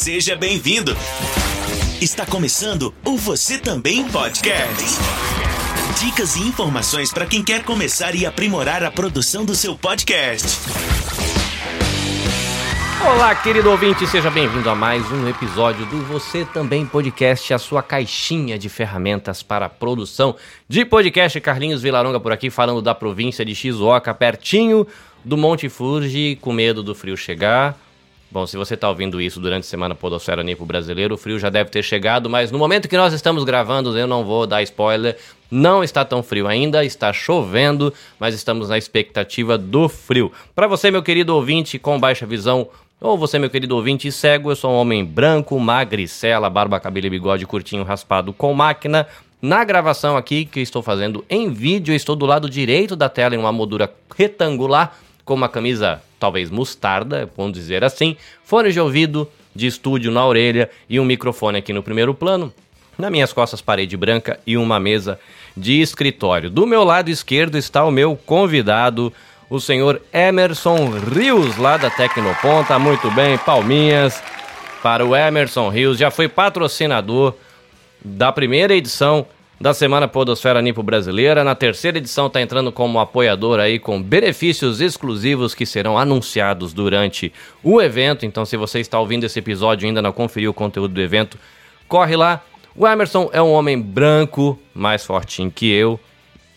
Seja bem-vindo. Está começando o Você Também Podcast. Dicas e informações para quem quer começar e aprimorar a produção do seu podcast. Olá, querido ouvinte, seja bem-vindo a mais um episódio do Você Também Podcast, a sua caixinha de ferramentas para a produção de podcast. Carlinhos Vilaronga por aqui, falando da província de Shizuoka, pertinho do Monte Fuji, com medo do frio chegar. Bom, se você está ouvindo isso durante a semana Podosfera Nipo Brasileiro, o frio já deve ter chegado, mas no momento que nós estamos gravando, eu não vou dar spoiler, não está tão frio ainda, está chovendo, mas estamos na expectativa do frio. Para você, meu querido ouvinte com baixa visão, ou você, meu querido ouvinte cego, eu sou um homem branco, magricela, barba, cabelo e bigode curtinho raspado com máquina. Na gravação aqui que estou fazendo em vídeo, estou do lado direito da tela em uma moldura retangular com uma camisa talvez mostarda, vamos dizer assim, fone de ouvido de estúdio na orelha e um microfone aqui no primeiro plano. Na minhas costas, parede branca e uma mesa de escritório. Do meu lado esquerdo está o meu convidado, o senhor Emerson Rios, lá da Tecnoponta. Muito bem, palminhas para o Emerson Rios. Já foi patrocinador da primeira edição da Semana Podosfera Nipo Brasileira. Na terceira edição está entrando como apoiador aí com benefícios exclusivos que serão anunciados durante o evento. Então, se você está ouvindo esse episódio e ainda não conferiu o conteúdo do evento, corre lá. O Emerson é um homem branco, mais fortinho que eu,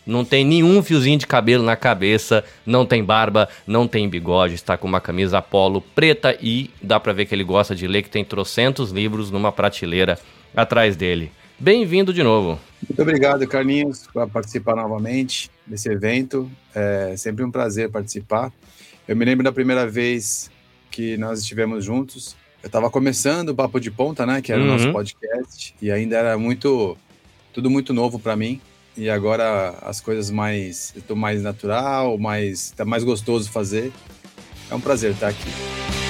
não tem nenhum fiozinho de cabelo na cabeça, não tem barba, não tem bigode, está com uma camisa polo preta e dá para ver que ele gosta de ler, que tem trocentos livros numa prateleira atrás dele. Bem-vindo de novo. Muito obrigado, Carlinhos, por participar novamente desse evento. É sempre um prazer participar. Eu me lembro da primeira vez que nós estivemos juntos. Eu estava começando o Papo de Ponta, né, que era uhum. o nosso podcast, e ainda era muito tudo muito novo para mim e agora as coisas mais estou mais natural, mais tá mais gostoso fazer. É um prazer estar aqui.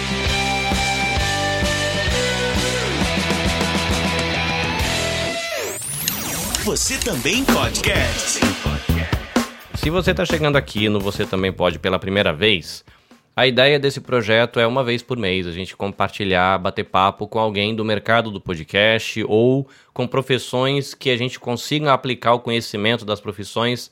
Você também podcast. Se você está chegando aqui no Você Também Pode pela primeira vez, a ideia desse projeto é uma vez por mês a gente compartilhar, bater papo com alguém do mercado do podcast ou com profissões que a gente consiga aplicar o conhecimento das profissões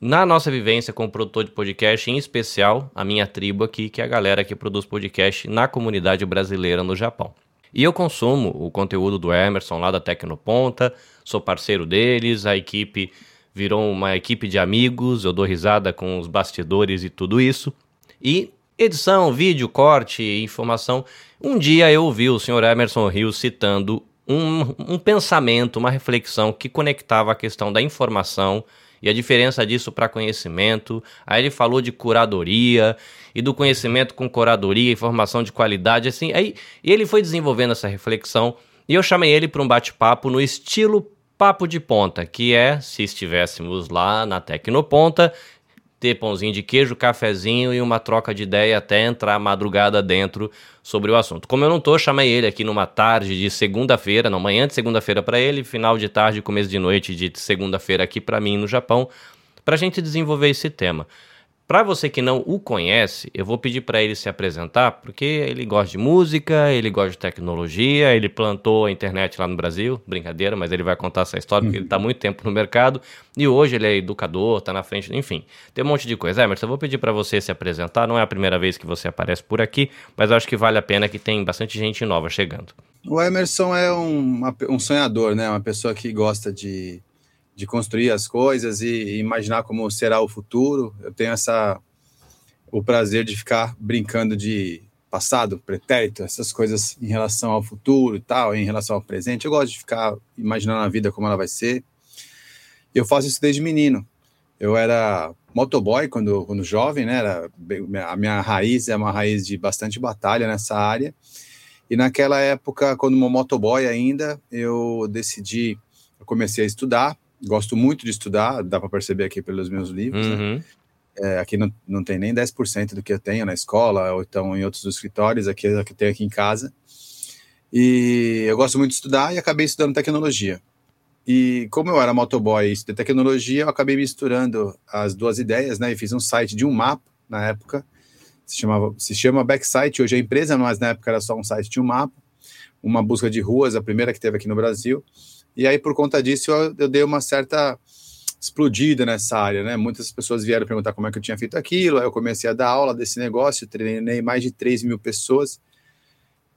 na nossa vivência como produtor de podcast, em especial a minha tribo aqui, que é a galera que produz podcast na comunidade brasileira no Japão. E eu consumo o conteúdo do Emerson lá da Tecnoponta, sou parceiro deles, a equipe virou uma equipe de amigos, eu dou risada com os bastidores e tudo isso. E Edição, vídeo, corte, informação. Um dia eu ouvi o senhor Emerson Rios citando um, um pensamento, uma reflexão que conectava a questão da informação e a diferença disso para conhecimento. Aí ele falou de curadoria e do conhecimento com curadoria, informação de qualidade, assim. Aí e ele foi desenvolvendo essa reflexão e eu chamei ele para um bate-papo no estilo papo de ponta, que é se estivéssemos lá na Tecnoponta ter pãozinho de queijo, cafezinho e uma troca de ideia até entrar madrugada dentro sobre o assunto. Como eu não tô, chamei ele aqui numa tarde de segunda-feira, não, manhã de segunda-feira para ele, final de tarde, começo de noite de segunda-feira aqui para mim no Japão, para a gente desenvolver esse tema. Para você que não o conhece, eu vou pedir para ele se apresentar, porque ele gosta de música, ele gosta de tecnologia, ele plantou a internet lá no Brasil, brincadeira, mas ele vai contar essa história porque ele está muito tempo no mercado e hoje ele é educador, está na frente, enfim, tem um monte de coisa. Emerson, eu vou pedir para você se apresentar, não é a primeira vez que você aparece por aqui, mas acho que vale a pena que tem bastante gente nova chegando. O Emerson é um, um sonhador, né? Uma pessoa que gosta de de construir as coisas e imaginar como será o futuro. Eu tenho essa o prazer de ficar brincando de passado, pretérito, essas coisas em relação ao futuro e tal, em relação ao presente. Eu gosto de ficar imaginando a vida como ela vai ser. Eu faço isso desde menino. Eu era motoboy quando, quando jovem, né? Era, a minha raiz é uma raiz de bastante batalha nessa área. E naquela época, quando uma motoboy ainda, eu decidi, eu comecei a estudar gosto muito de estudar, dá para perceber aqui pelos meus livros. Né? Uhum. Né? É, aqui não, não tem nem 10% do que eu tenho na escola, ou então em outros escritórios, aqui que eu tenho aqui em casa. E eu gosto muito de estudar e acabei estudando tecnologia. E como eu era motoboy e estudei tecnologia, eu acabei misturando as duas ideias, né? E fiz um site de um mapa na época, se, chamava, se chama Backsite, hoje é empresa, mas na época era só um site de um mapa uma busca de ruas, a primeira que teve aqui no Brasil. E aí, por conta disso, eu, eu dei uma certa explodida nessa área, né? Muitas pessoas vieram perguntar como é que eu tinha feito aquilo, aí eu comecei a dar aula desse negócio, treinei mais de 3 mil pessoas.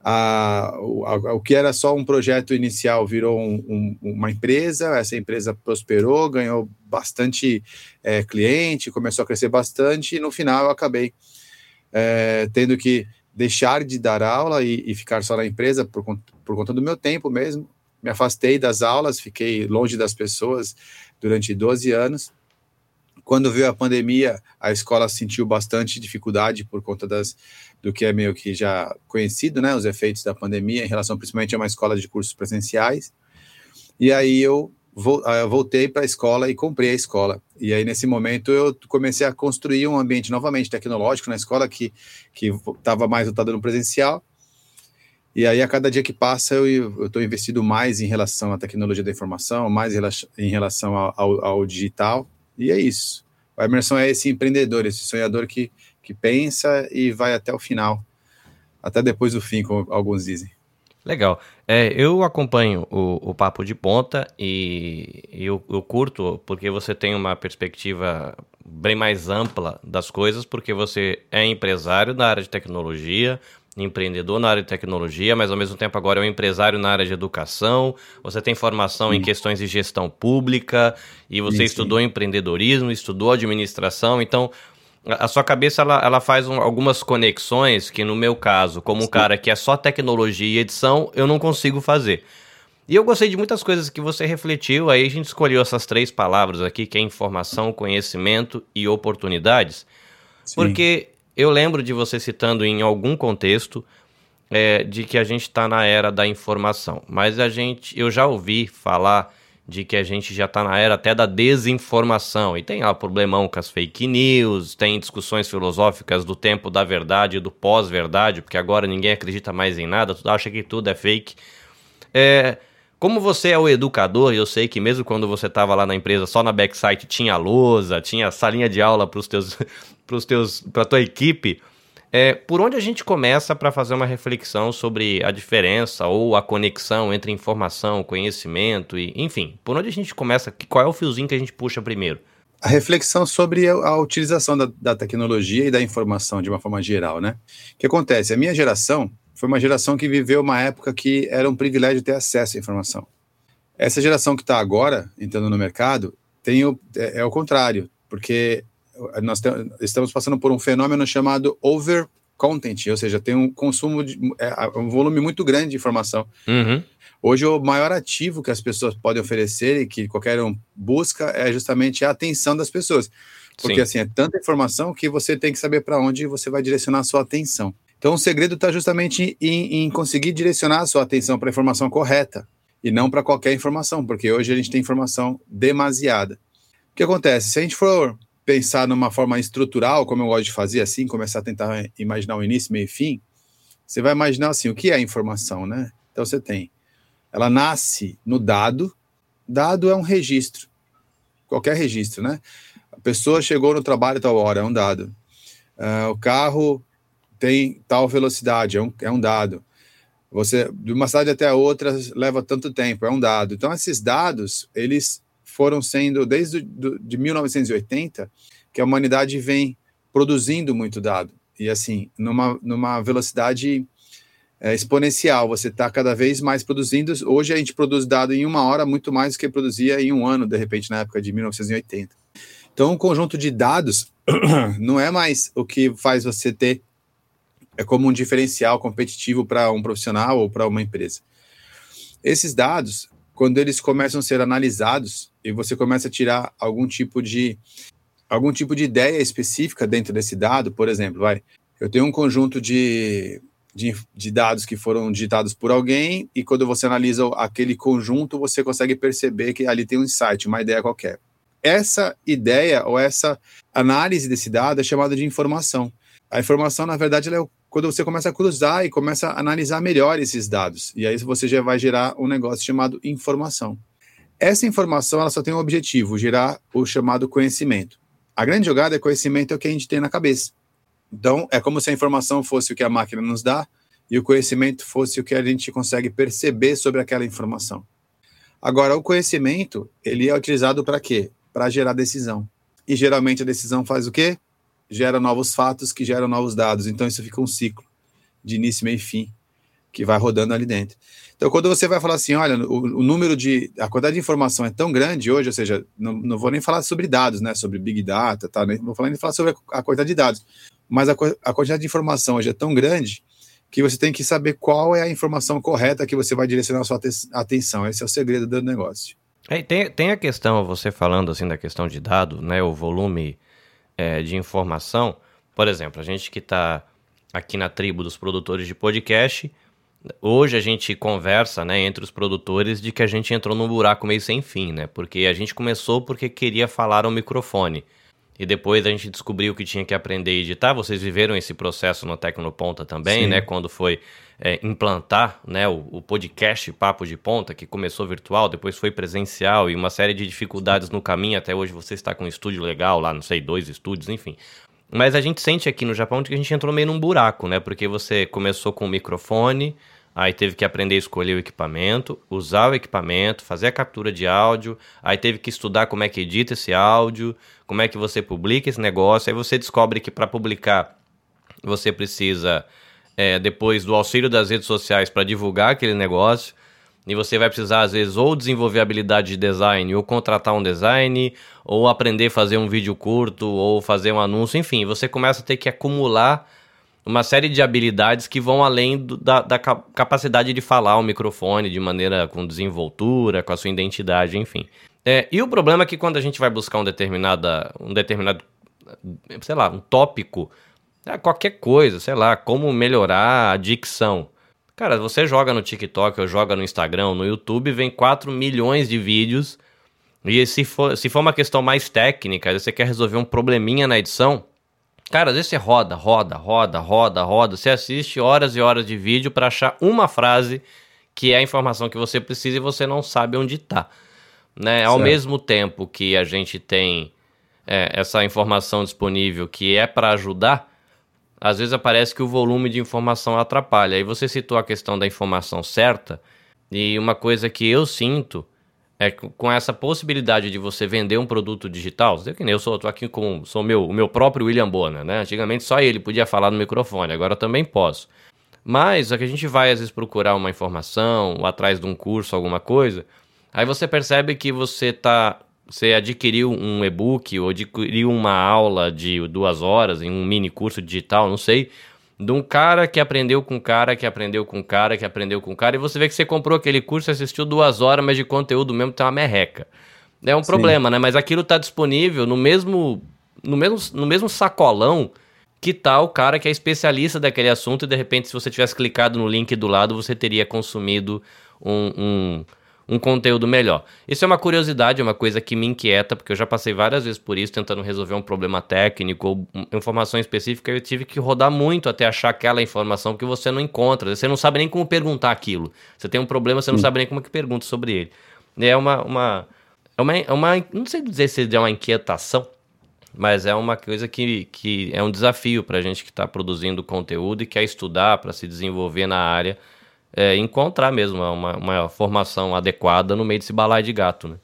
A, a, o que era só um projeto inicial virou um, um, uma empresa, essa empresa prosperou, ganhou bastante é, cliente, começou a crescer bastante, e no final eu acabei é, tendo que deixar de dar aula e, e ficar só na empresa por, por conta do meu tempo mesmo. Me afastei das aulas, fiquei longe das pessoas durante 12 anos. Quando veio a pandemia, a escola sentiu bastante dificuldade por conta das, do que é meio que já conhecido, né, os efeitos da pandemia em relação principalmente a uma escola de cursos presenciais. E aí eu ah, voltei para a escola e comprei a escola. E aí, nesse momento, eu comecei a construir um ambiente novamente tecnológico na escola que estava mais voltado no presencial. E aí, a cada dia que passa, eu estou investindo mais em relação à tecnologia da informação, mais em relação ao, ao, digital. E é isso. O Emerson é esse empreendedor, esse sonhador que, que pensa e vai até o final, até depois do fim, como alguns dizem. Legal. É, eu acompanho o, o Papo de Ponta e eu, eu curto porque você tem uma perspectiva bem mais ampla das coisas, porque você é empresário na área de tecnologia, empreendedor na área de tecnologia, mas ao mesmo tempo agora é um empresário na área de educação, você tem formação sim. em questões de gestão pública e você sim, estudou sim. empreendedorismo, estudou administração, então a sua cabeça ela, ela faz um, algumas conexões que no meu caso, como um cara que é só tecnologia e edição, eu não consigo fazer. E eu gostei de muitas coisas que você refletiu, aí a gente escolheu essas três palavras aqui, que é informação, conhecimento e oportunidades, Sim. porque eu lembro de você citando em algum contexto é, de que a gente está na era da informação, mas a gente, eu já ouvi falar de que a gente já está na era até da desinformação. E tem lá problemão com as fake news, tem discussões filosóficas do tempo da verdade e do pós-verdade, porque agora ninguém acredita mais em nada, tudo acha que tudo é fake. É, como você é o educador, eu sei que mesmo quando você estava lá na empresa, só na backsite tinha lousa, tinha salinha de aula para os teus, pros teus, para tua equipe. É, por onde a gente começa para fazer uma reflexão sobre a diferença ou a conexão entre informação, conhecimento e, enfim, por onde a gente começa? Qual é o fiozinho que a gente puxa primeiro? A reflexão sobre a, a utilização da, da, tecnologia e da informação de uma forma geral, né? O que acontece? A minha geração foi uma geração que viveu uma época que era um privilégio ter acesso à informação. Essa geração que está agora entrando no mercado tem o, é, é o contrário, porque nós estamos passando por um fenômeno chamado over content, ou seja, tem um consumo de é, um volume muito grande de informação. Uhum. Hoje o maior ativo que as pessoas podem oferecer e que qualquer um busca é justamente a atenção das pessoas, porque Sim. assim é tanta informação que você tem que saber para onde você vai direcionar a sua atenção. Então o segredo está justamente em, em conseguir direcionar a sua atenção para a informação correta e não para qualquer informação, porque hoje a gente tem informação demasiada. O que acontece? Se a gente for pensar numa forma estrutural, como eu gosto de fazer, assim, começar a tentar imaginar o início, meio e fim, você vai imaginar assim, o que é informação, né? Então você tem, ela nasce no dado, dado é um registro, qualquer registro, né? A pessoa chegou no trabalho tal hora, é um dado. Uh, o carro tem tal velocidade, é um, é um dado. Você, de uma cidade até a outra, leva tanto tempo, é um dado. Então, esses dados, eles foram sendo, desde do, de 1980, que a humanidade vem produzindo muito dado. E assim, numa, numa velocidade é, exponencial, você está cada vez mais produzindo. Hoje a gente produz dado em uma hora muito mais do que produzia em um ano, de repente, na época de 1980. Então, um conjunto de dados não é mais o que faz você ter é como um diferencial competitivo para um profissional ou para uma empresa. Esses dados, quando eles começam a ser analisados e você começa a tirar algum tipo de algum tipo de ideia específica dentro desse dado, por exemplo, vai, eu tenho um conjunto de, de, de, dados que foram digitados por alguém e quando você analisa aquele conjunto, você consegue perceber que ali tem um insight, uma ideia qualquer. Essa ideia ou essa análise desse dado é chamada de informação. A informação, na verdade, é quando você começa a cruzar e começa a analisar melhor esses dados. E aí você já vai gerar um negócio chamado informação. Essa informação ela só tem um objetivo, gerar o chamado conhecimento. A grande jogada é conhecimento é o que a gente tem na cabeça. Então, é como se a informação fosse o que a máquina nos dá e o conhecimento fosse o que a gente consegue perceber sobre aquela informação. Agora, o conhecimento, ele é utilizado para quê? Para gerar decisão. E geralmente a decisão faz o quê? Gera novos fatos que geram novos dados. Então isso fica um ciclo de início, meio e fim que vai rodando ali dentro. Então, quando você vai falar assim, olha, o, o, número de. a quantidade de informação é tão grande hoje, ou seja, não, não vou nem falar sobre dados, né? Sobre Big Data, tá? Nem vou falar nem falar sobre a, a quantidade de dados. Mas a, a quantidade de informação hoje é tão grande que você tem que saber qual é a informação correta que você vai direcionar a sua atenção. Esse é o segredo do negócio. É, tem, tem a questão, você falando assim da questão de dado, né? O volume é, de informação. Por exemplo, a gente que está aqui na tribo dos produtores de podcast Hoje a gente conversa, né, entre os produtores de que a gente entrou num buraco meio sem fim, né? Porque a gente começou porque queria falar ao microfone. E depois a gente descobriu que tinha que aprender a editar. Vocês viveram esse processo no Tecnoponta também, Sim. né? Quando foi é, implantar né, o, o, podcast Papo de Ponta, que começou virtual, depois foi presencial e uma série de dificuldades no caminho. Até hoje você está com um estúdio legal lá, não sei, dois estúdios, enfim. Mas a gente sente aqui no Japão que a gente entrou meio num buraco, né? Porque você começou com o microfone, aí teve que aprender a escolher o equipamento, usar o equipamento, fazer a captura de áudio, aí teve que estudar como é que edita esse áudio, como é que você publica esse negócio, aí você descobre que para publicar você precisa é, depois do auxílio das redes sociais para divulgar aquele negócio. E você vai precisar, às vezes, ou desenvolver habilidade de design, ou contratar um design, ou aprender a fazer um vídeo curto, ou fazer um anúncio, enfim, você começa a ter que acumular uma série de habilidades que vão além do, da, da, capacidade de falar ao microfone de maneira com desenvoltura, com a sua identidade, enfim. É, e o problema é que quando a gente vai buscar um, determinada, um determinado, sei lá, um tópico, é qualquer coisa, sei lá, como melhorar a dicção Cara, você joga no TikTok ou joga no Instagram, no YouTube, vem 4 milhões de vídeos. E se for, se for uma questão mais técnica, você quer resolver um probleminha na edição, cara, às vezes você roda, roda, roda, roda, roda. Você assiste horas e horas de vídeo para achar uma frase que é a informação que você precisa e você não sabe onde está. Né? Ao mesmo tempo que a gente tem é, essa informação disponível que é para ajudar, às vezes aparece que o volume de informação atrapalha. Aí você citou a questão da informação certa, e uma coisa que eu sinto é que com essa possibilidade de você vender um produto digital, eu que nem eu sou, tô aqui com sou meu, o meu próprio William Bonner, né? Antigamente só ele podia falar no microfone, agora também posso. Mas é que a gente vai às vezes procurar uma informação, ou atrás de um curso, alguma coisa, aí você percebe que você está você adquiriu um e-book ou adquiriu uma aula de duas horas em um mini curso digital, não sei, de um cara que aprendeu com um cara, que aprendeu com um cara, que aprendeu com um cara, e você vê que você comprou aquele curso, assistiu duas horas, mas de conteúdo mesmo tem uma merreca. É um Sim. problema, né? Mas aquilo está disponível no mesmo, no mesmo, no mesmo sacolão que tá o cara que é especialista daquele assunto e de repente se você tivesse clicado no link do lado você teria consumido um, um um conteúdo melhor. Isso é uma curiosidade, é uma coisa que me inquieta, porque eu já passei várias vezes por isso, tentando resolver um problema técnico ou informação específica, eu tive que rodar muito até achar aquela informação que você não encontra. Você não sabe nem como perguntar aquilo. Você tem um problema, você não sabe nem como que pergunta sobre ele. É uma, uma, é uma, é uma não sei dizer se é uma inquietação, mas é uma coisa que, que é um desafio para a gente que está produzindo conteúdo e quer estudar para se desenvolver na área é, encontrar mesmo uma, uma formação adequada no meio desse balaio de gato, né?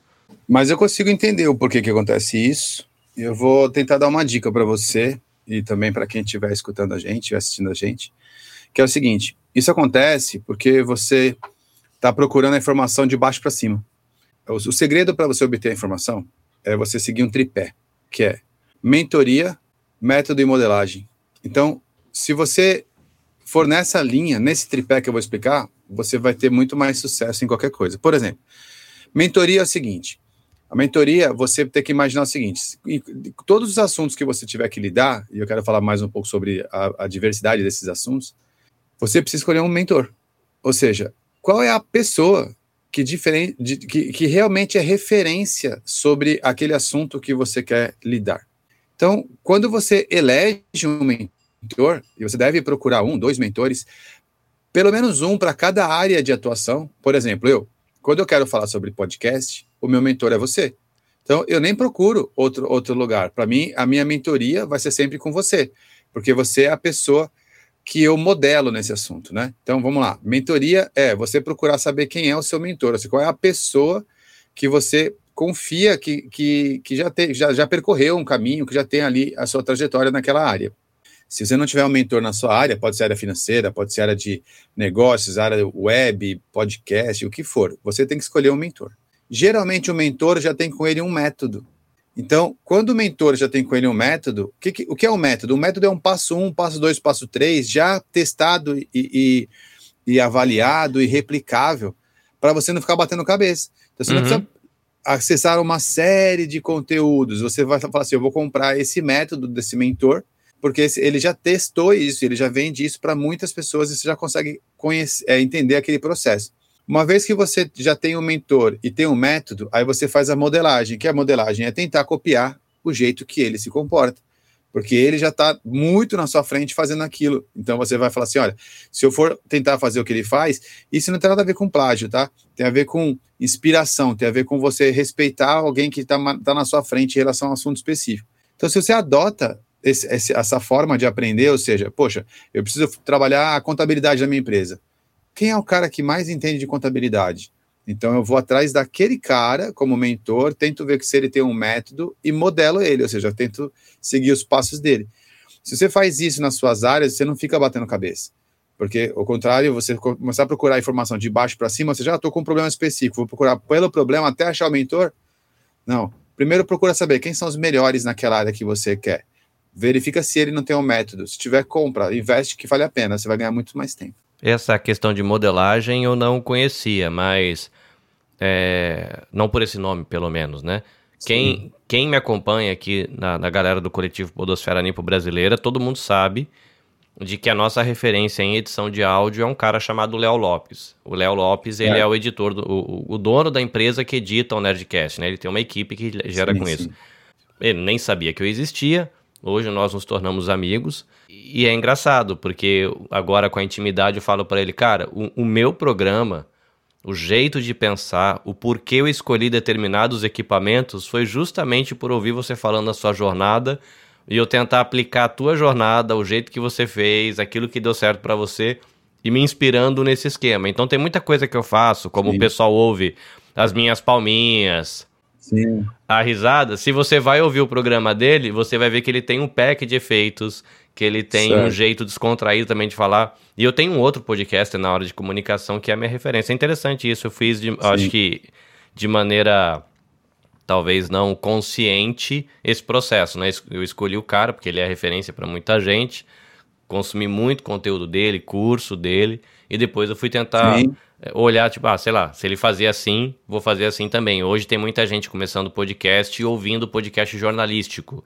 Mas eu consigo entender o porquê que acontece isso. Eu vou tentar dar uma dica para você e também para quem estiver escutando a gente, estiver assistindo a gente, que é o seguinte: isso acontece porque você está procurando a informação de baixo para cima. O, o segredo para você obter a informação é você seguir um tripé, que é mentoria, método e modelagem. Então, se você for nessa linha, nesse tripé que eu vou explicar, você vai ter muito mais sucesso em qualquer coisa. Por exemplo, mentoria é o seguinte: a mentoria, você tem que imaginar o seguinte: todos os assuntos que você tiver que lidar, e eu quero falar mais um pouco sobre a, a diversidade desses assuntos, você precisa escolher um mentor. Ou seja, qual é a pessoa que, diferente, de, que, que realmente é referência sobre aquele assunto que você quer lidar? Então, quando você elege um mentor, mentor, e você deve procurar um, dois mentores, pelo menos um para cada área de atuação. Por exemplo, eu, quando eu quero falar sobre podcast, o meu mentor é você. Então, eu nem procuro outro, outro lugar. Para mim, a minha mentoria vai ser sempre com você, porque você é a pessoa que eu modelo nesse assunto, né? Então vamos lá. Mentoria é você procurar saber quem é o seu mentor, assim, qual é a pessoa que você confia que, que, que já, tem, já, já percorreu um caminho, que já tem ali a sua trajetória naquela área. Se você não tiver um mentor na sua área, pode ser área financeira, pode ser área de negócios, área web, podcast, o que for, você tem que escolher um mentor. Geralmente o mentor já tem com ele um método. Então, quando o mentor já tem com ele um método, o que, o que é um método? O método é um passo um, passo dois, passo três, já testado e, e, e avaliado e replicável, para você não ficar batendo cabeça. Então, você uhum. não precisa acessar uma série de conteúdos. Você vai falar assim: eu vou comprar esse método desse mentor, porque ele já testou isso, ele já vende isso para muitas pessoas e você já consegue conhecer, é, entender aquele processo. Uma vez que você já tem um mentor e tem um método, aí você faz a modelagem, que a modelagem é tentar copiar o jeito que ele se comporta. Porque ele já está muito na sua frente fazendo aquilo. Então você vai falar assim: olha, se eu for tentar fazer o que ele faz, isso não tem nada a ver com plágio, tá? Tem a ver com inspiração, tem a ver com você respeitar alguém que está tá na sua frente em relação a um assunto específico. Então, se você adota esse, essa forma de aprender, ou seja, poxa, eu preciso trabalhar a contabilidade da minha empresa quem é o cara que mais entende de contabilidade? Então eu vou atrás daquele cara como mentor, tento ver se ele tem um método e modelo ele, ou seja, tento seguir os passos dele. Se você faz isso nas suas áreas, você não fica batendo cabeça. Porque, ao contrário, você começar a procurar informação de baixo para cima, você já estou com um problema específico, vou procurar pelo problema até achar o mentor? Não. Primeiro procura saber quem são os melhores naquela área que você quer. Verifica se ele não tem um método. Se tiver, compra, investe que vale a pena, você vai ganhar muito mais tempo. Essa questão de modelagem eu não conhecia, mas é, não por esse nome, pelo menos, né? Quem, quem me acompanha aqui na, na galera do coletivo Podosfera Nipo Brasileira, todo mundo sabe de que a nossa referência em edição de áudio é um cara chamado Léo Lopes. O Léo Lopes, ele é. é, o editor, do, o, o, dono da empresa que edita o Nerdcast, né? Ele tem uma equipe que gera sim, com sim. isso. Ele nem sabia que eu existia, hoje nós nos tornamos amigos. E é engraçado, porque agora com a intimidade eu falo para ele, cara, o, o, meu programa, o jeito de pensar, o porquê eu escolhi determinados equipamentos foi justamente por ouvir você falando da sua jornada e eu tentar aplicar a tua jornada, o jeito que você fez, aquilo que deu certo para você e me inspirando nesse esquema. Então tem muita coisa que eu faço, como Sim. o pessoal ouve as minhas palminhas, Sim. a risada. Se você vai ouvir o programa dele, você vai ver que ele tem um pack de efeitos que ele tem certo. um jeito descontraído também de falar. E eu tenho um outro podcast na hora de comunicação que é a minha referência. É interessante isso, eu fiz, de, acho que de maneira talvez não consciente esse processo, né? Eu escolhi o cara porque ele é referência para muita gente, consumi muito conteúdo dele, curso dele, e depois eu fui tentar Sim. Eh, olhar, tipo, ah, sei lá, se ele fazia assim, vou fazer assim também. Hoje tem muita gente começando podcast e ouvindo podcast jornalístico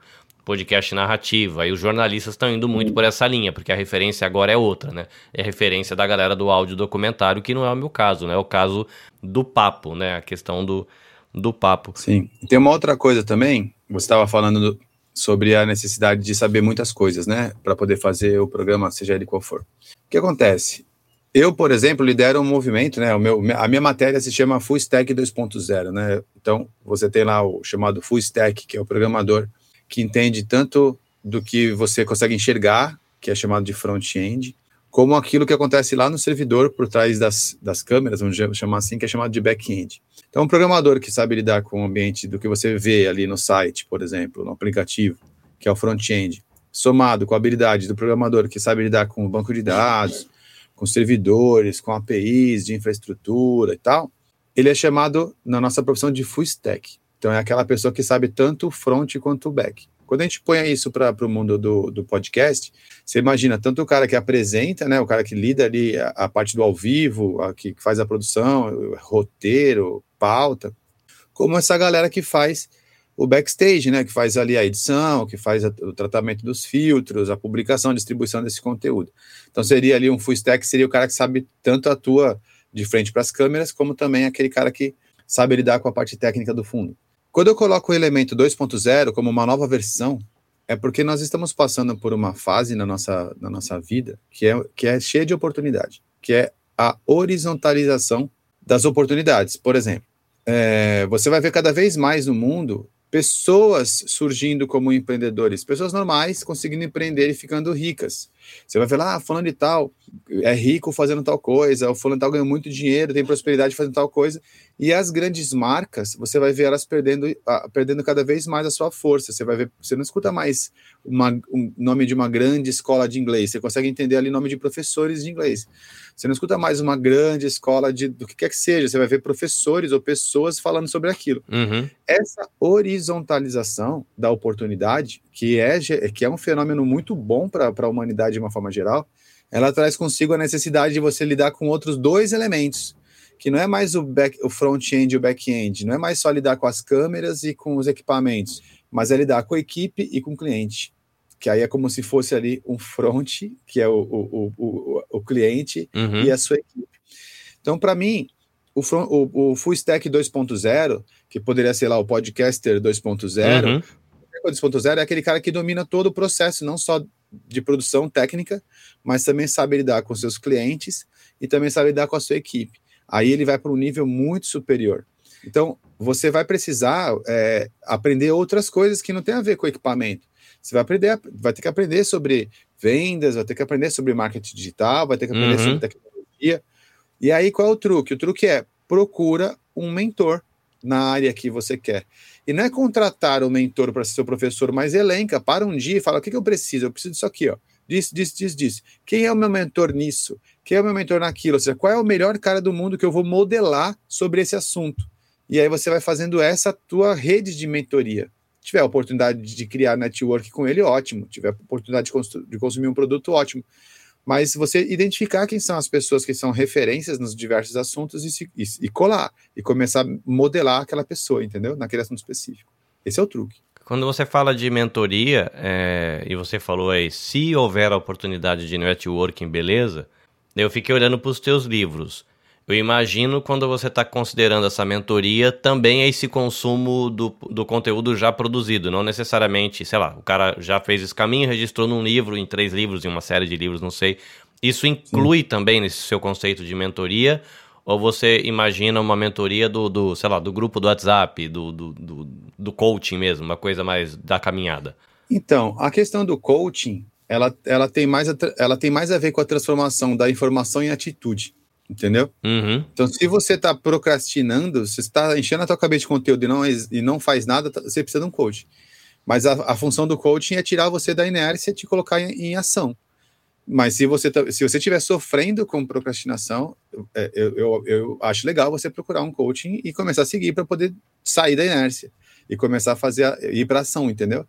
podcast narrativa. E os jornalistas estão indo muito por essa linha, porque a referência agora é outra, né? É referência da galera do áudio documentário, que não é o meu caso, né? É o caso do papo, né? A questão do, do papo. Sim. Tem uma outra coisa também, você estava falando do, sobre a necessidade de saber muitas coisas, né? Para poder fazer o programa, seja ele qual for. O que acontece? Eu, por exemplo, lidero um movimento, né? O meu, a minha matéria se chama Full Stack 2.0, né? Então, você tem lá o chamado Full Stack, que é o programador que entende tanto do que você consegue enxergar, que é chamado de front-end, como aquilo que acontece lá no servidor por trás das, das câmeras, vamos chamar assim, que é chamado de back-end. Então, um programador que sabe lidar com o ambiente do que você vê ali no site, por exemplo, no aplicativo, que é o front-end, somado com a habilidade do programador que sabe lidar com o banco de dados, com servidores, com APIs de infraestrutura e tal, ele é chamado na nossa profissão de full stack. Então é aquela pessoa que sabe tanto o front quanto o back. Quando a gente põe isso para o mundo do, do podcast, você imagina tanto o cara que apresenta, né, o cara que lida ali a, a parte do ao vivo, a, que faz a produção, roteiro, pauta, como essa galera que faz o backstage, né, que faz ali a edição, que faz a, o tratamento dos filtros, a publicação, a distribuição desse conteúdo. Então seria ali um full stack, seria o cara que sabe tanto atua de frente para as câmeras, como também aquele cara que sabe lidar com a parte técnica do fundo. Quando eu coloco o elemento 2.0 como uma nova versão, é porque nós estamos passando por uma fase na nossa, na nossa vida que é, que é cheia de oportunidade, que é a horizontalização das oportunidades. Por exemplo, é, você vai ver cada vez mais no mundo pessoas surgindo como empreendedores, pessoas normais conseguindo empreender e ficando ricas. Você vai ver lá, ah, fulano de tal é rico fazendo tal coisa, o fulano de tal ganha muito dinheiro, tem prosperidade fazendo tal coisa. E as grandes marcas, você vai ver elas perdendo, uh, perdendo cada vez mais a sua força. Você vai ver, você não escuta mais uma, um nome de uma grande escola de inglês, você consegue entender ali nome de professores de inglês. Você não escuta mais uma grande escola de do que quer que seja, você vai ver professores ou pessoas falando sobre aquilo. Uhum. Essa horizontalização da oportunidade, que é, que é um fenômeno muito bom para a humanidade de uma forma geral, ela traz consigo a necessidade de você lidar com outros dois elementos, que não é mais o, back, o front-end e o back-end, não é mais só lidar com as câmeras e com os equipamentos, mas é lidar com a equipe e com o cliente. Que aí é como se fosse ali um front, que é o, o, o, o cliente, uhum. e a sua equipe. Então, para mim, o, front, o, o Full Stack 2.0, que poderia ser lá o Podcaster 2.0, Uhum. o 2.0 é aquele cara que domina todo o processo, não só de produção técnica, mas também sabe lidar com seus clientes e também sabe lidar com a sua equipe. Aí ele vai para um nível muito superior. Então, você vai precisar é, aprender outras coisas que não tem a ver com equipamento. Você vai aprender, vai ter que aprender sobre vendas, vai ter que aprender sobre marketing digital, vai ter que aprender Uhum. sobre tecnologia. E aí, qual é o truque? O truque é procura um mentor na área que você quer. E não é contratar o mentor para ser seu professor, mas elenca, para um dia e fala: o que, que eu preciso? Eu preciso disso aqui, ó. Disso, disso, disso, disso. Quem é o meu mentor nisso? Quem é o meu mentor naquilo? Ou seja, qual é o melhor cara do mundo que eu vou modelar sobre esse assunto? E aí você vai fazendo essa tua rede de mentoria. Se tiver a oportunidade de criar network com ele, ótimo. Se tiver a oportunidade de, de consumir um produto, ótimo. Mas você identificar quem são as pessoas que são referências nos diversos assuntos e, se- e, e colar. E começar a modelar aquela pessoa, entendeu? Naquele assunto específico. Esse é o truque. Quando você fala de mentoria, é, e você falou aí, se houver a oportunidade de networking, beleza, eu fiquei olhando para os teus livros. Eu imagino quando você está considerando essa mentoria, também é esse consumo do, do conteúdo já produzido, não necessariamente, sei lá, o cara já fez esse caminho, registrou num livro, em três livros, em uma série de livros, não sei. Isso inclui também nesse seu conceito de mentoria? Ou você imagina uma mentoria do, do sei lá, do grupo do WhatsApp, do, do, do, do coaching mesmo, uma coisa mais da caminhada? Então, a questão do coaching, ela, ela, tem mais a, ela tem mais a ver com a transformação da informação em atitude, entendeu? Uhum. Então, se você está procrastinando, se você está enchendo a tua cabeça de conteúdo e não, e não faz nada, tá- você precisa de um coach. Mas a, a função do coaching é tirar você da inércia e te colocar em, em ação. Mas se você tá- se você estiver sofrendo com procrastinação, é, eu, eu, eu acho legal você procurar um coaching e começar a seguir para poder sair da inércia e começar a fazer a, ir para ação, entendeu?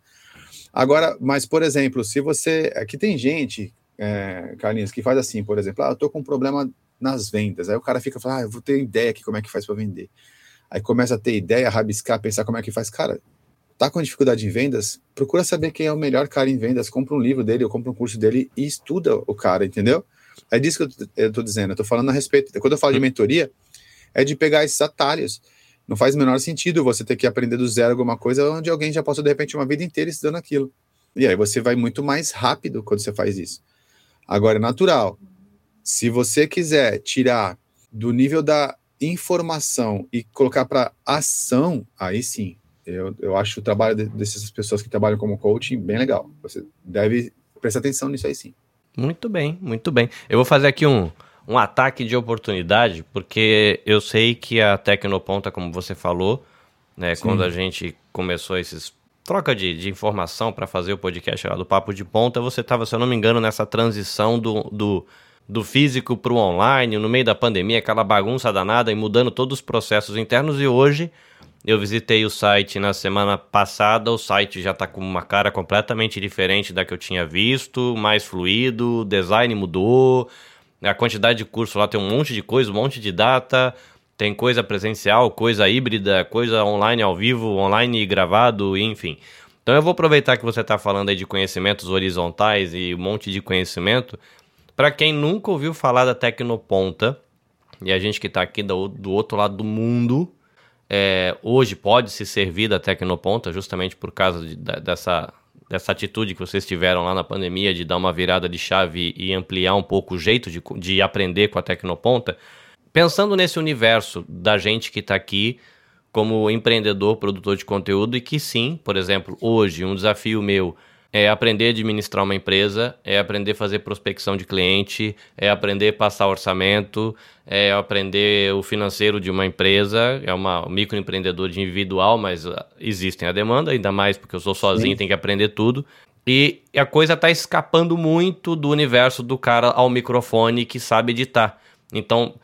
Agora, mas por exemplo, se você aqui tem gente, é, Carlinhos, que faz assim, por exemplo, ah, eu tô com um problema nas vendas. Aí o cara fica falando, ah, eu vou ter ideia aqui como é que faz para vender. Aí começa a ter ideia, rabiscar, pensar como é que faz. Cara, tá com dificuldade em vendas? Procura saber quem é o melhor cara em vendas, compra um livro dele ou compra um curso dele e estuda o cara, entendeu? É disso que eu, tô dizendo, eu tô falando a respeito. Quando eu falo de mentoria, é de pegar esses atalhos. Não faz o menor sentido você ter que aprender do zero alguma coisa onde alguém já passou, de repente, uma vida inteira estudando aquilo. E aí você vai muito mais rápido quando você faz isso. Agora, é natural. Se você quiser tirar do nível da informação e colocar para ação, aí sim. Eu, eu acho o trabalho de- dessas pessoas que trabalham como coaching bem legal. Você deve prestar atenção nisso aí sim. Muito bem, muito bem. Eu vou fazer aqui um, um ataque de oportunidade, porque eu sei que a Tecnoponta, como você falou, né, Sim. quando a gente começou esses troca de, de informação para fazer o podcast lá do Papo de Ponta, você estava, se eu não me engano, nessa transição do, do, do físico para o online, no meio da pandemia, aquela bagunça danada e mudando todos os processos internos. E hoje eu visitei o site na semana passada, o site já está com uma cara completamente diferente da que eu tinha visto, mais fluido, o design mudou, a quantidade de curso lá tem um monte de coisa, um monte de data, tem coisa presencial, coisa híbrida, coisa online ao vivo, online gravado, enfim. Então eu vou aproveitar que você está falando aí de conhecimentos horizontais e um monte de conhecimento. Para quem nunca ouviu falar da Tecnoponta, e a gente que está aqui do, do outro lado do mundo, é, hoje pode se servir da Tecnoponta justamente por causa de- da- dessa, dessa atitude que vocês tiveram lá na pandemia de dar uma virada de chave e ampliar um pouco o jeito de, de aprender com a Tecnoponta. Pensando nesse universo da gente que está aqui como empreendedor, produtor de conteúdo e que sim, por exemplo, hoje um desafio meu é aprender a administrar uma empresa, é aprender a fazer prospecção de cliente, é aprender a passar orçamento, é aprender o financeiro de uma empresa, é uma um microempreendedor de individual, mas uh, existem a demanda, ainda mais porque eu sou sozinho, tenho que aprender tudo. E a coisa está escapando muito do universo do cara ao microfone que sabe editar. Então,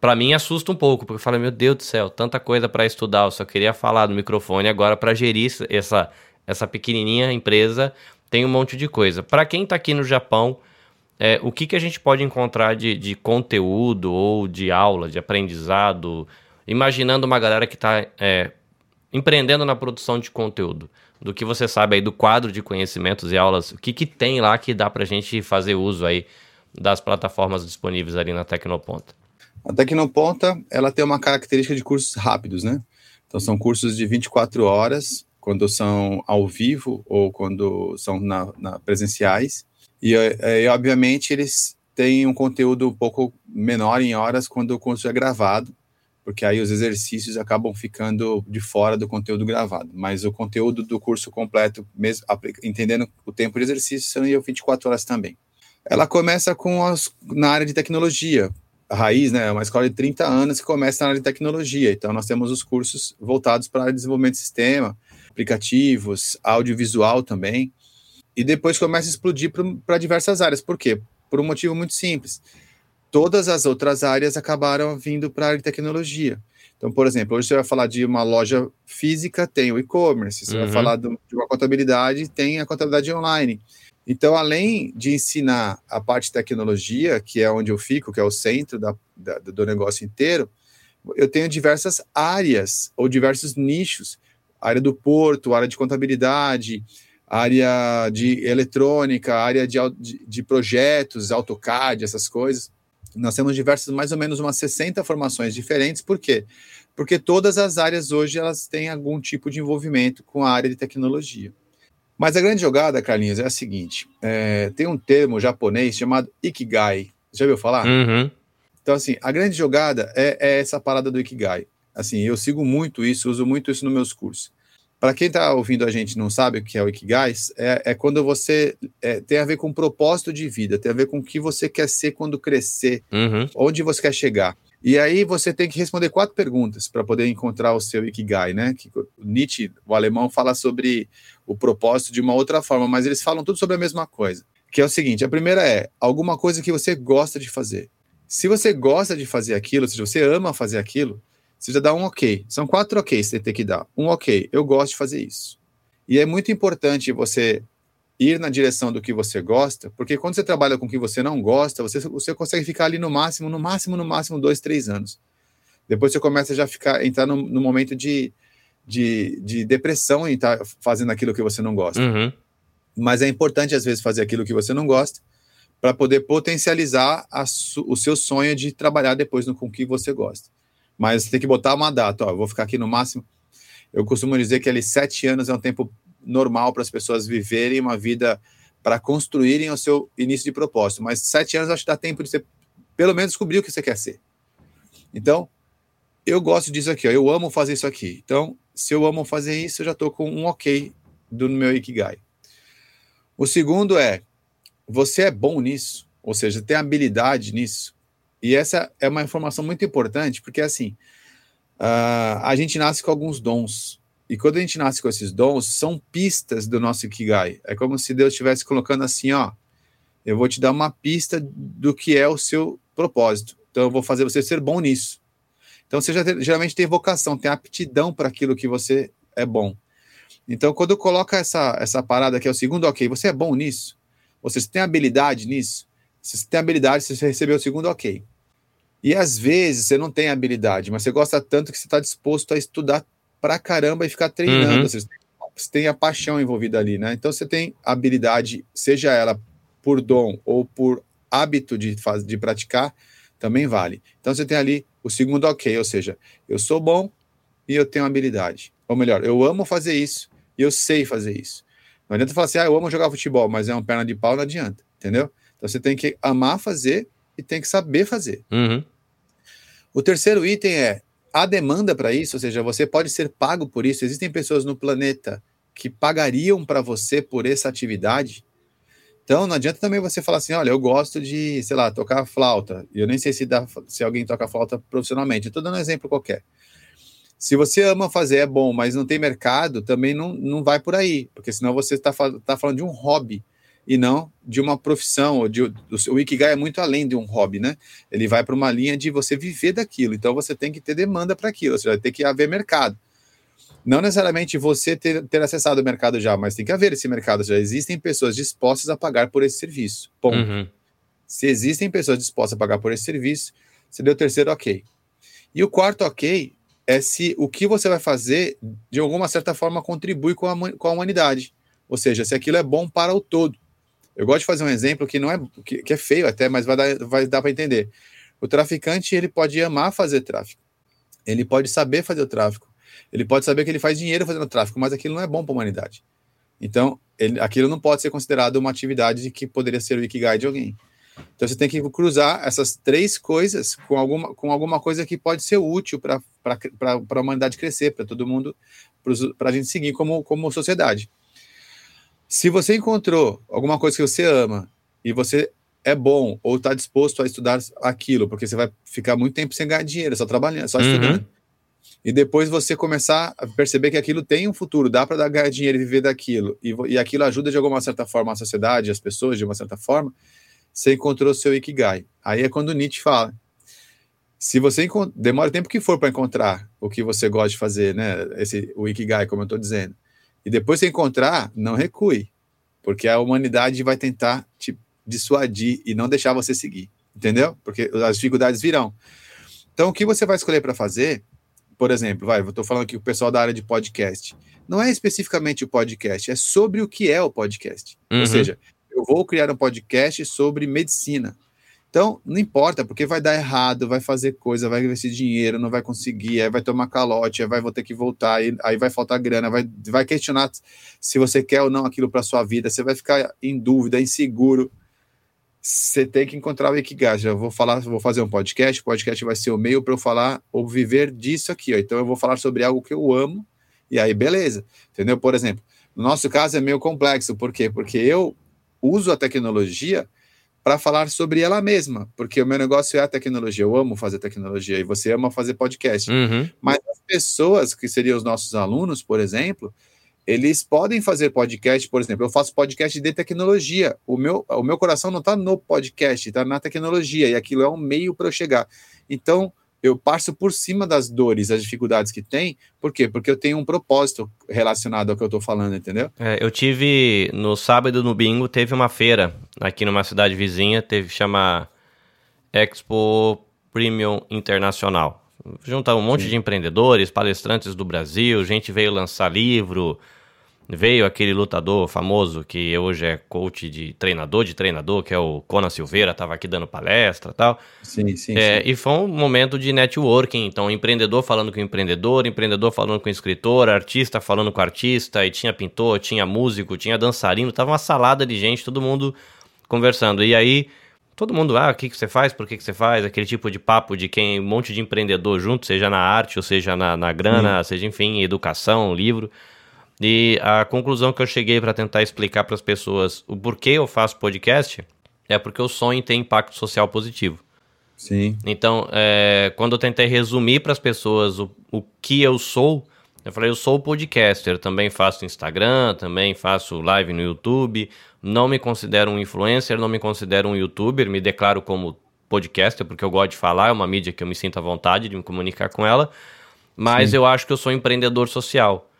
para mim assusta um pouco, porque eu falo, meu Deus do céu, tanta coisa para estudar, eu só queria falar no microfone agora para gerir essa essa pequenininha empresa tem um monte de coisa. Para quem está aqui no Japão, é, o que, que a gente pode encontrar de, de conteúdo ou de aula, de aprendizado, imaginando uma galera que está é, empreendendo na produção de conteúdo? Do que você sabe aí do quadro de conhecimentos e aulas, o que, que tem lá que dá para a gente fazer uso aí das plataformas disponíveis ali na Tecnoponta? A Tecnoponta, ela tem uma característica de cursos rápidos, né? Então, são cursos de 24 horas, quando são ao vivo ou quando são na, na presenciais. E, é, e, obviamente, eles têm um conteúdo um pouco menor em horas quando o curso é gravado, porque aí os exercícios acabam ficando de fora do conteúdo gravado. Mas o conteúdo do curso completo, mesmo entendendo o tempo de exercício, são 24 horas também. Ela começa com as, na área de tecnologia, a raiz, né, é uma escola de 30 anos que começa na área de tecnologia. Então, nós temos os cursos voltados para a área de desenvolvimento de sistema, aplicativos, audiovisual também. E depois começa a explodir para diversas áreas. Por quê? Por um motivo muito simples. Todas as outras áreas acabaram vindo para a área de tecnologia. Então, por exemplo, hoje você vai falar de uma loja física, tem o e-commerce. Você uhum. vai falar de uma contabilidade, tem a contabilidade online. Então, além de ensinar a parte de tecnologia, que é onde eu fico, que é o centro da, da, do negócio inteiro, eu tenho diversas áreas ou diversos nichos. Área do porto, área de contabilidade, área de eletrônica, área de, de, de projetos, AutoCAD, essas coisas. Nós temos diversas, mais ou menos umas 60 formações diferentes. Por quê? Porque todas as áreas hoje elas têm algum tipo de envolvimento com a área de tecnologia. Mas a grande jogada, Carlinhos, é a seguinte: é, tem um termo japonês chamado Ikigai. Já ouviu falar? Uhum. Então, assim, a grande jogada é, é, essa parada do Ikigai. Assim, eu sigo muito isso, uso muito isso nos meus cursos. Para quem está ouvindo a gente e não sabe o que é o Ikigai, é, é quando você é, tem a ver com propósito de vida, tem a ver com o que você quer ser quando crescer, uhum. onde você quer chegar. E aí você tem que responder quatro perguntas para poder encontrar o seu Ikigai, né? Que Nietzsche, o alemão, fala sobre o propósito de uma outra forma, mas eles falam tudo sobre a mesma coisa. Que é o seguinte: a primeira é alguma coisa que você gosta de fazer. Se você gosta de fazer aquilo, se você ama fazer aquilo, você já dá um ok. São quatro ok que você tem que dar. Um ok, eu gosto de fazer isso. E é muito importante você ir na direção do que você gosta, porque quando você trabalha com o que você não gosta, você, você consegue ficar ali no máximo, no máximo, no máximo, dois, três anos. Depois você começa a já ficar, entrar no, no momento de, de, de depressão em estar tá fazendo aquilo que você não gosta. Uhum. Mas é importante, às vezes, fazer aquilo que você não gosta para poder potencializar o seu sonho de trabalhar depois no, com o que você gosta. Mas tem que botar uma data, ó, vou ficar aqui no máximo. Eu costumo dizer que ali sete anos é um tempo normal para as pessoas viverem uma vida para construírem o seu início de propósito. Mas sete anos acho que dá tempo de você, pelo menos, descobrir o que você quer ser. Então, eu gosto disso aqui, ó, eu amo fazer isso aqui. Então, se eu amo fazer isso, eu já estou com um ok do meu Ikigai. O segundo é, você é bom nisso, ou seja, tem habilidade nisso. E essa é uma informação muito importante, porque assim, uh, a gente nasce com alguns dons. E quando a gente nasce com esses dons, são pistas do nosso Ikigai. É como se Deus estivesse colocando assim, ó, eu vou te dar uma pista do que é o seu propósito. Então eu vou fazer você ser bom nisso. Então você já, geralmente tem vocação, tem aptidão para aquilo que você é bom. Então quando coloca essa essa parada que é o segundo, ok, você é bom nisso. Você tem habilidade nisso. Se você tem habilidade, você recebeu o segundo, ok. E às vezes você não tem habilidade, mas você gosta tanto que você está disposto a estudar pra caramba e ficar treinando. Uhum. Você, você tem a paixão envolvida ali, né? Então você tem habilidade, seja ela por dom ou por hábito de, faz, de praticar, também vale. Então você tem ali o segundo ok, ou seja, eu sou bom e eu tenho habilidade. Ou melhor, eu amo fazer isso e eu sei fazer isso. Não adianta falar assim, ah, eu amo jogar futebol, mas é uma perna de pau, não adianta, entendeu? Então você tem que amar fazer e tem que saber fazer. Uhum. O terceiro item é há demanda para isso, ou seja, você pode ser pago por isso. Existem pessoas no planeta que pagariam para você por essa atividade. Então, não adianta também você falar assim: olha, eu gosto de, sei lá, tocar flauta. E eu nem sei se, dá, se alguém toca flauta profissionalmente. Estou dando um exemplo qualquer. Se você ama fazer, é bom, mas não tem mercado, também não, não vai por aí, porque senão você está tá falando de um hobby e não de uma profissão. Ou de, o Ikigai é muito além de um hobby, né? Ele vai para uma linha de você viver daquilo. Então você tem que ter demanda para aquilo, você vai ter que haver mercado. Não necessariamente você ter, ter acessado o mercado já, mas tem que haver esse mercado. Já existem pessoas dispostas a pagar por esse serviço. Ponto. Uhum. Se existem pessoas dispostas a pagar por esse serviço, você deu o terceiro ok. E o quarto ok é se o que você vai fazer, de alguma certa forma, contribui com a, com a humanidade. Ou seja, se aquilo é bom para o todo. Eu gosto de fazer um exemplo que não é que, que é feio até, mas vai dar, vai dar para entender. O traficante ele pode amar fazer tráfico, ele pode saber fazer o tráfico, ele pode saber que ele faz dinheiro fazendo tráfico, mas aquilo não é bom para a humanidade. Então, ele, aquilo não pode ser considerado uma atividade que poderia ser o ikigai de alguém. Então, você tem que cruzar essas três coisas com alguma, com alguma coisa que pode ser útil para a humanidade crescer, para todo mundo, para a gente seguir como, como sociedade. Se você encontrou alguma coisa que você ama e você é bom ou está disposto a estudar aquilo, porque você vai ficar muito tempo sem ganhar dinheiro, só trabalhando, só uhum. estudando. E depois você começar a perceber que aquilo tem um futuro, dá para ganhar dinheiro e viver daquilo, e, e aquilo ajuda de alguma certa forma a sociedade, as pessoas, de uma certa forma, você encontrou seu Ikigai. Aí é quando Nietzsche fala. Se você demora o tempo que for para encontrar o que você gosta de fazer, né? Esse, o Ikigai, como eu estou dizendo e depois que encontrar, não recue, porque a humanidade vai tentar te dissuadir e não deixar você seguir, entendeu? Porque as dificuldades virão. Então, o que você vai escolher para fazer, por exemplo, vai, eu estou falando aqui com o pessoal da área de podcast, não é especificamente o podcast, é sobre o que é o podcast. Uhum. Ou seja, eu vou criar um podcast sobre medicina. Então, não importa, porque vai dar errado, vai fazer coisa, vai investir dinheiro, não vai conseguir, aí vai tomar calote, aí vai vou ter que voltar, aí, aí vai faltar grana, vai, vai questionar se você quer ou não aquilo para sua vida, você vai ficar em dúvida, inseguro. Você tem que encontrar o Ikigai. Eu vou falar, vou fazer um podcast, o podcast vai ser o meio para eu falar ou viver disso aqui. Ó. Então eu vou falar sobre algo que eu amo, e aí beleza. Entendeu? Por exemplo, no nosso caso é meio complexo, por quê? Porque eu uso a tecnologia para falar sobre ela mesma, porque o meu negócio é a tecnologia. Eu amo fazer tecnologia e você ama fazer podcast. Uhum. Mas as pessoas que seriam os nossos alunos, por exemplo, eles podem fazer podcast, por exemplo, eu faço podcast de tecnologia. O meu, o meu coração não está no podcast, está na tecnologia, e aquilo é um meio para eu chegar. Então, eu passo por cima das dores, das dificuldades que tem. Por quê? Porque eu tenho um propósito relacionado ao que eu estou falando, entendeu? É, eu tive no sábado no bingo teve uma feira aqui numa cidade vizinha, teve chama Expo Premium Internacional. Junta um monte Sim. de empreendedores, palestrantes do Brasil, gente veio lançar livro, Veio aquele lutador famoso que hoje é coach de treinador de treinador, que é o Conan Silveira, estava aqui dando palestra e tal. Sim, sim, é, sim, E foi um momento de networking. Então, empreendedor falando com empreendedor, empreendedor falando com escritor, artista falando com artista, e tinha pintor, tinha músico, tinha dançarino, tava uma salada de gente, todo mundo conversando. E aí, todo mundo, ah, o que, que você faz, por que, que você faz? Aquele tipo de papo de quem, um monte de empreendedor junto, seja na arte, ou seja na, na grana, sim. seja, enfim, educação, livro. E a conclusão que eu cheguei para tentar explicar para as pessoas o porquê eu faço podcast é porque o sonho tem impacto social positivo. Sim. Então, é, quando eu tentei resumir para as pessoas o, o que eu sou, eu falei, eu sou podcaster, também faço Instagram, também faço live no YouTube, não me considero um influencer, não me considero um youtuber, me declaro como podcaster porque eu gosto de falar, é uma mídia que eu me sinto à vontade de me comunicar com ela, mas Sim. eu acho que eu sou empreendedor social.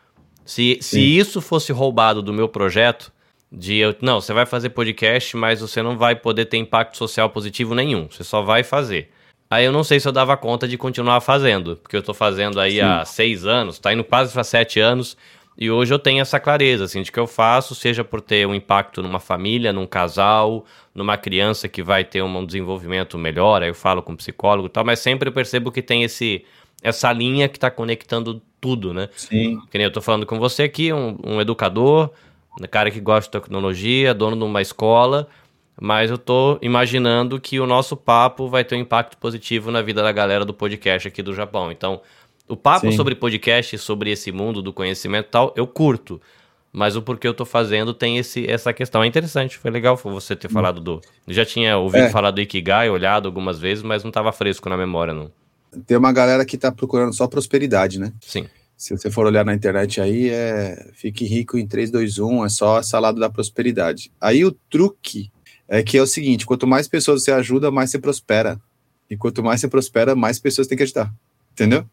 Se, se isso fosse roubado do meu projeto, de eu, não, você vai fazer podcast, mas você não vai poder ter impacto social positivo nenhum, você só vai fazer. Aí eu não sei se eu dava conta de continuar fazendo, porque eu tô fazendo aí Sim. há seis anos, tá indo quase para sete anos, e hoje eu tenho essa clareza, assim, de que eu faço, seja por ter um impacto numa família, num casal, numa criança que vai ter um desenvolvimento melhor, aí eu falo com psicólogo e tal, mas sempre eu percebo que tem esse, essa linha que está conectando tudo, né? Sim. Que nem eu tô falando com você aqui, um, um educador, um cara que gosta de tecnologia, dono de uma escola, mas eu tô imaginando que o nosso papo vai ter um impacto positivo na vida da galera do podcast aqui do Japão. Então, O papo Sim. sobre podcast, sobre esse mundo do conhecimento e tal, eu curto. Mas o porquê eu tô fazendo tem esse, essa questão. É interessante, foi legal você ter falado do. Eu já tinha ouvido É. falar do Ikigai, olhado algumas vezes, mas não tava fresco na memória, não. Tem uma galera que tá procurando só prosperidade, né? Sim. Se você for olhar na internet aí, é fique rico em 3, 2, 1, é só essa lado da prosperidade. Aí o truque é que é o seguinte: quanto mais pessoas você ajuda, mais você prospera. E quanto mais você prospera, mais pessoas tem que ajudar. Entendeu?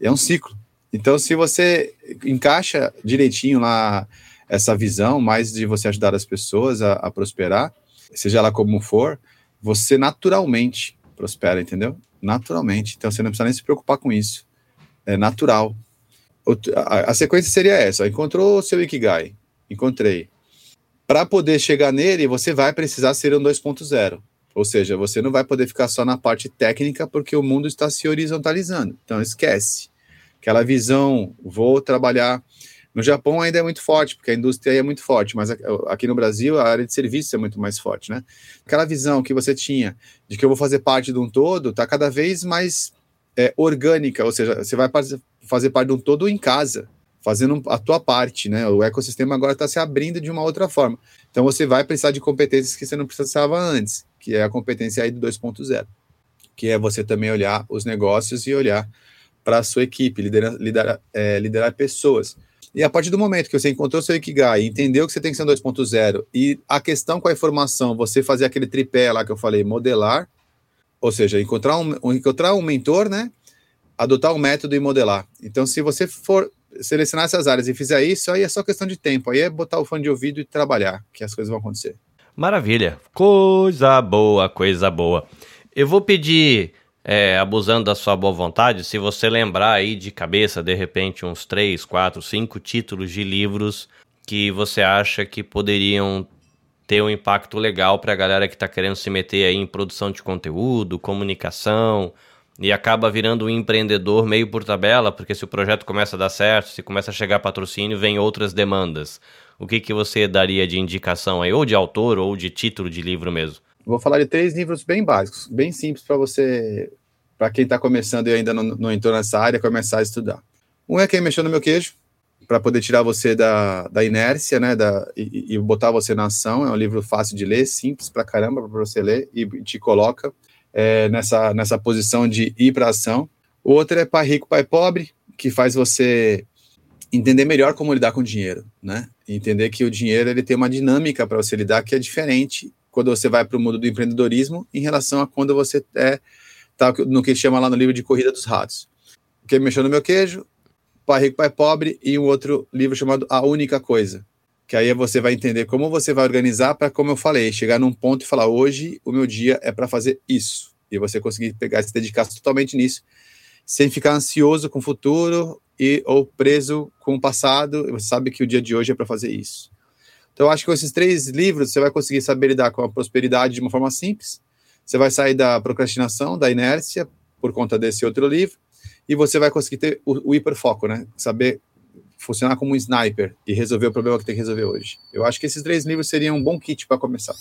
É um ciclo. Então, se você encaixa direitinho lá essa visão, mais de você ajudar as pessoas a, a prosperar, seja lá como for, você naturalmente prospera, entendeu? Naturalmente. Então, você não precisa nem se preocupar com isso. É natural. A, sequência seria essa: encontrou seu Ikigai, encontrei. Para poder chegar nele, você vai precisar ser um 2.0. Ou seja, você não vai poder ficar só na parte técnica, porque o mundo está se horizontalizando. Então, esquece. Aquela visão, vou trabalhar. No Japão ainda é muito forte, porque a indústria é muito forte, mas aqui no Brasil a área de serviço é muito mais forte, né? Aquela visão que você tinha de que eu vou fazer parte de um todo, está cada vez mais é, orgânica, ou seja, você vai fazer- fazer parte de um todo em casa, fazendo a tua parte, né? O ecossistema agora está se abrindo de uma outra forma. Então você vai precisar de competências que você não precisava antes, que é a competência aí do 2.0, que é você também olhar os negócios e olhar para a sua equipe, liderar, liderar, é, liderar pessoas. E a partir do momento que você encontrou seu Ikigai, entendeu que você tem que ser um 2.0 e a questão com a informação, você fazer aquele tripé lá que eu falei, modelar, ou seja, encontrar um, encontrar um mentor, né? Adotar um método e modelar. Então, se você for selecionar essas áreas e fizer isso, aí é só questão de tempo. Aí é botar o fone de ouvido e trabalhar, que as coisas vão acontecer. Maravilha. Coisa boa, coisa boa. Eu vou pedir, é, abusando da sua boa vontade, se você lembrar aí de cabeça, de repente, uns 3, 4, 5 títulos de livros que você acha que poderiam ter um impacto legal para a galera que está querendo se meter aí em produção de conteúdo, comunicação, e acaba virando um empreendedor meio por tabela, porque se o projeto começa a dar certo, se começa a chegar patrocínio, vem outras demandas. O que, que você daria de indicação aí, ou de autor, ou de título de livro mesmo? Vou falar de três livros bem básicos, bem simples para você, para quem está começando e ainda não, não entrou nessa área, começar a estudar. Um é Quem Mexeu no Meu Queijo, para poder tirar você da, da inércia, né, da, e, e botar você na ação. É um livro fácil de ler, simples pra caramba para você ler e te coloca é, nessa, nessa posição de ir para ação. O outro é Pai Rico, Pai Pobre, que faz você entender melhor como lidar com o dinheiro, né? Entender que o dinheiro ele tem uma dinâmica para você lidar que é diferente quando você vai para o mundo do empreendedorismo em relação a quando você é tá no que chama lá no livro de Corrida dos Ratos. Quem mexeu no meu queijo, Pai Rico, Pai Pobre e um outro livro chamado A Única Coisa. Que aí você vai entender como você vai organizar para, como eu falei, chegar num ponto e falar: hoje o meu dia é para fazer isso. E você conseguir pegar, se dedicar totalmente nisso, sem ficar ansioso com o futuro e ou preso com o passado. Você sabe que o dia de hoje é para fazer isso. Então, acho que com esses três livros você vai conseguir saber lidar com a prosperidade de uma forma simples. Você vai sair da procrastinação, da inércia, por conta desse outro livro, e você vai conseguir ter o, o hiperfoco, né? Saber funcionar como um sniper e resolver o problema que tem que resolver hoje. Eu acho que esses três livros seriam um bom kit para começar.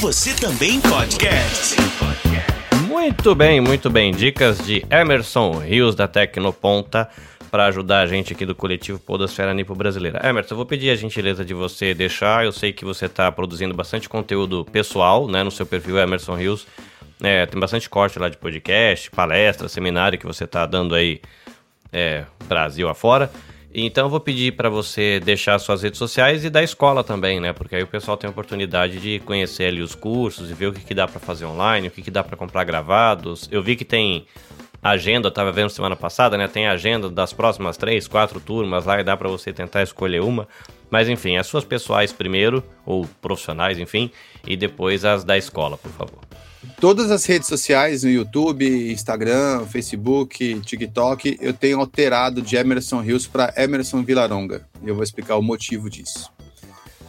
Você também podcast. Muito bem, muito bem. Dicas de Emerson Rios da Tecnoponta para ajudar a gente aqui do coletivo Podosfera Nipo Brasileira. Emerson, eu vou pedir a gentileza de você deixar. Eu sei que você está produzindo bastante conteúdo pessoal, né, no seu perfil Emerson Rios. É, tem bastante corte lá de podcast, palestra, seminário que você está dando aí é, Brasil afora. Então eu vou pedir para você deixar suas redes sociais e da escola também, né? Porque aí o pessoal tem a oportunidade de conhecer ali os cursos e ver o que, que dá para fazer online, o que, que dá para comprar gravados. Eu vi que tem agenda, eu tava vendo semana passada, né? Tem agenda das próximas três, quatro turmas lá e dá para você tentar escolher uma. Mas enfim, as suas pessoais primeiro, ou profissionais, enfim, e depois as da escola, por favor. Todas as redes sociais, no YouTube, Instagram, Facebook, TikTok, eu tenho alterado de Emerson Rios para Emerson Vilaronga. E eu vou explicar o motivo disso.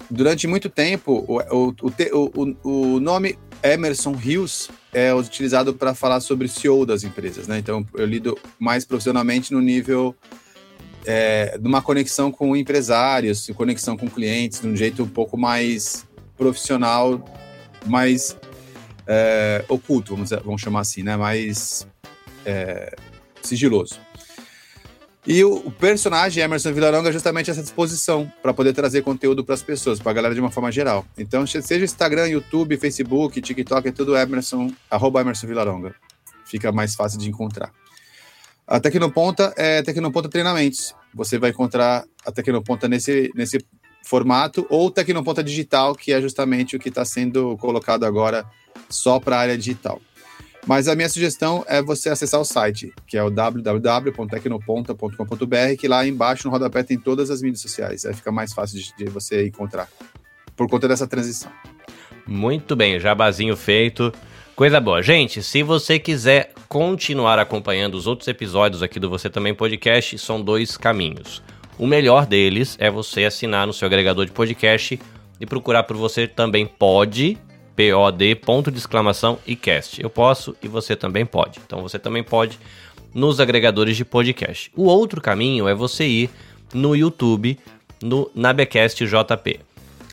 Durante muito tempo, o, o, o, o nome Emerson Rios é utilizado para falar sobre CEO das empresas, né? Então, eu lido mais profissionalmente no nível é, de uma conexão com empresários, conexão com clientes, de um jeito um pouco mais profissional, mais é, oculto, vamos, vamos chamar assim, né? Mais é, sigiloso. E o, personagem Emerson Vilaronga é justamente essa disposição para poder trazer conteúdo para as pessoas, para a galera de uma forma geral. Então, seja Instagram, YouTube, Facebook, TikTok, é tudo Emerson, arroba Emerson Vilaronga. Fica mais fácil de encontrar. A Tecnoponta é Tecnoponta Treinamentos. Você vai encontrar a Tecnoponta nesse, nesse formato, ou Tecnoponta Digital, que é justamente o que está sendo colocado agora só para a área digital. Mas a minha sugestão é você acessar o site, que é o www.tecnoponta.com.br, que lá embaixo no rodapé tem todas as mídias sociais. Aí fica mais fácil de, de você encontrar, por conta dessa transição. Muito bem, jabazinho feito. Coisa boa. Gente, se você quiser continuar acompanhando os outros episódios aqui do Você Também Podcast, são dois caminhos. O melhor deles é você assinar no seu agregador de podcast e procurar por Você Também Pode POD, ponto de exclamação e cast. Eu posso e você também pode. Então você também pode nos agregadores de podcast. O outro caminho é você ir no YouTube, no Nabecast JP.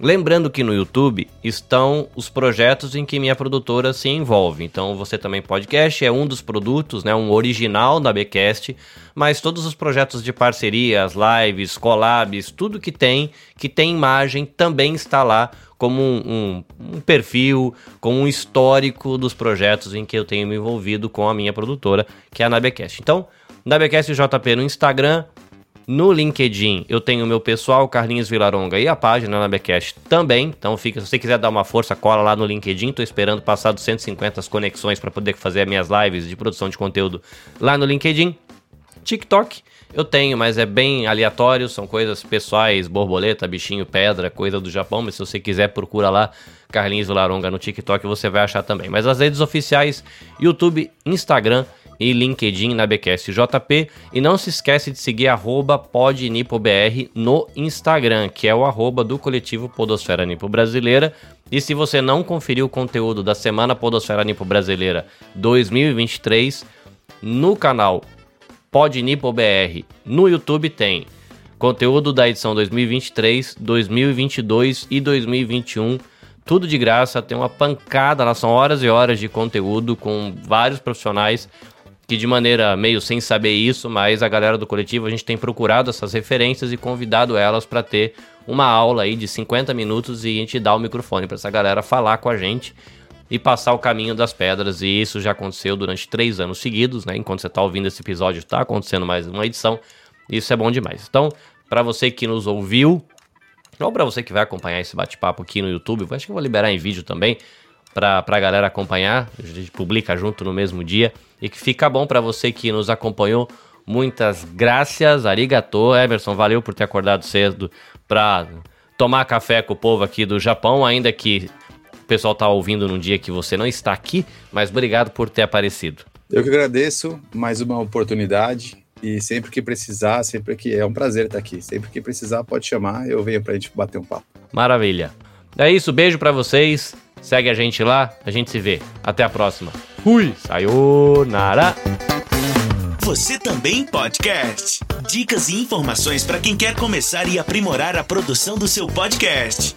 Lembrando que no YouTube estão os projetos em que minha produtora se envolve. Então, você também podcast é um dos produtos, né, um original da Becast, mas todos os projetos de parceria, as lives, collabs, tudo que tem, que tem imagem, também está lá como um, um, um perfil, com um histórico dos projetos em que eu tenho me envolvido com a minha produtora, que é a Nabecast. Então, Nabecast JP no Instagram, no LinkedIn, eu tenho o meu pessoal, Carlinhos Vilaronga, e a página na Becast também. Então, fica, se você quiser dar uma força, cola lá no LinkedIn. Tô esperando passar dos 150 as conexões para poder fazer as minhas lives de produção de conteúdo lá no LinkedIn. TikTok, eu tenho, mas é bem aleatório, são coisas pessoais, borboleta, bichinho, pedra, coisa do Japão, mas se você quiser, procura lá Carlinhos Vilaronga no TikTok, você vai achar também. Mas as redes oficiais, YouTube, Instagram e LinkedIn na BQS JP. E não se esquece de seguir arroba podnipobr no Instagram, que é o arroba do coletivo Podosfera Nipo Brasileira. E se você não conferiu o conteúdo da Semana Podosfera Nipo Brasileira 2023, no canal PodNipoBR no YouTube tem conteúdo da edição 2023, 2022 e 2021 tudo de graça, tem uma pancada lá, são horas e horas de conteúdo com vários profissionais que de maneira meio sem saber isso, mas a galera do coletivo a gente tem procurado essas referências e convidado elas para ter uma aula aí de 50 minutos e a gente dá o microfone para essa galera falar com a gente e passar o caminho das pedras. E isso já aconteceu durante três anos seguidos, né? Enquanto você está ouvindo esse episódio, está acontecendo mais uma edição. Isso é bom demais. Então, para você que nos ouviu, ou para você que vai acompanhar esse bate-papo aqui no YouTube, acho que eu vou liberar em vídeo também para a galera acompanhar. A gente publica junto no mesmo dia. E que fica bom para você que nos acompanhou. Muitas graças, arigato. Emerson, valeu por ter acordado cedo para tomar café com o povo aqui do Japão, ainda que pessoal tá ouvindo num dia que você não está aqui, mas obrigado por ter aparecido. Eu que agradeço, mais uma oportunidade e sempre que precisar, sempre que é um prazer estar aqui, sempre que precisar pode chamar, eu venho pra gente bater um papo. Maravilha. É isso, beijo para vocês. Segue a gente lá, a gente se vê. Até a próxima. Fui! Sayonara! Você também podcast. Dicas e informações para quem quer começar e aprimorar a produção do seu podcast.